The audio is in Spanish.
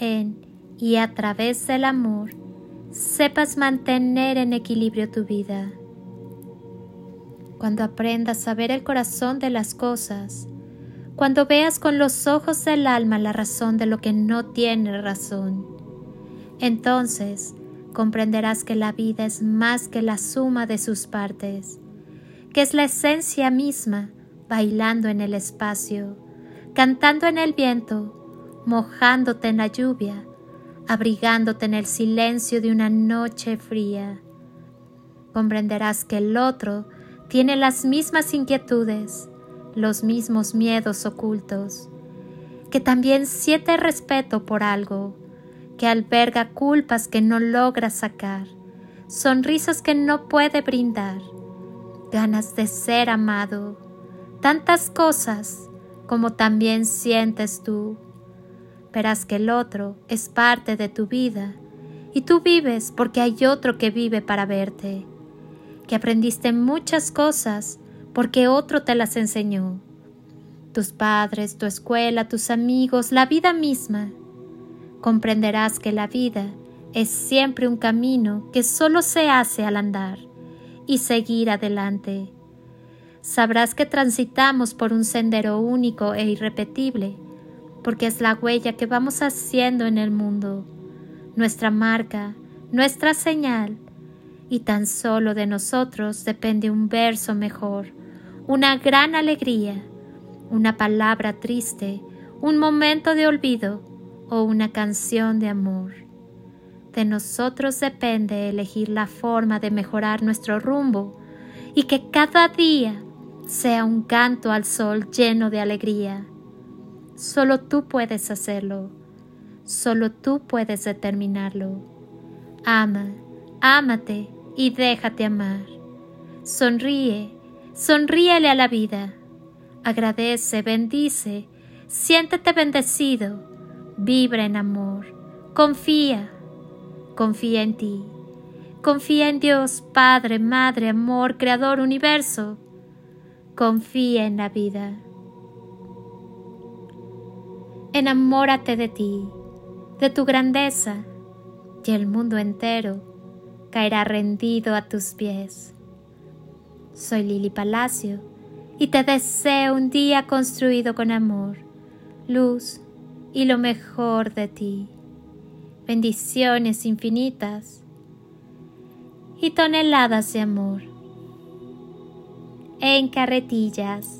en y a través del amor sepas mantener en equilibrio tu vida. Cuando aprendas a ver el corazón de las cosas, cuando veas con los ojos del alma la razón de lo que no tiene razón, entonces comprenderás que la vida es más que la suma de sus partes, que es la esencia misma bailando en el espacio, cantando en el viento, mojándote en la lluvia, abrigándote en el silencio de una noche fría. Comprenderás que el otro tiene las mismas inquietudes, los mismos miedos ocultos, que también siente respeto por algo, que alberga culpas que no logra sacar, sonrisas que no puede brindar, ganas de ser amado, tantas cosas como también sientes tú verás que el otro es parte de tu vida y tú vives porque hay otro que vive para verte, que aprendiste muchas cosas porque otro te las enseñó, tus padres, tu escuela, tus amigos, la vida misma. Comprenderás que la vida es siempre un camino que solo se hace al andar y seguir adelante. Sabrás que transitamos por un sendero único e irrepetible, porque es la huella que vamos haciendo en el mundo, nuestra marca, nuestra señal, y tan solo de nosotros depende un verso mejor, una gran alegría, una palabra triste, un momento de olvido o una canción de amor. De nosotros depende elegir la forma de mejorar nuestro rumbo y que cada día sea un canto al sol lleno de alegría. Solo tú puedes hacerlo. Solo tú puedes determinarlo. Ama, ámate y déjate amar. Sonríe, sonríele a la vida. Agradece, bendice, siéntete bendecido. Vibra en amor. Confía, confía en ti. Confía en Dios, Padre, Madre, Amor, Creador, Universo. Confía en la vida enamórate de ti, de tu grandeza, y el mundo entero caerá rendido a tus pies. Soy Lili Palacio y te deseo un día construido con amor, luz y lo mejor de ti. Bendiciones infinitas y toneladas de amor. En carretillas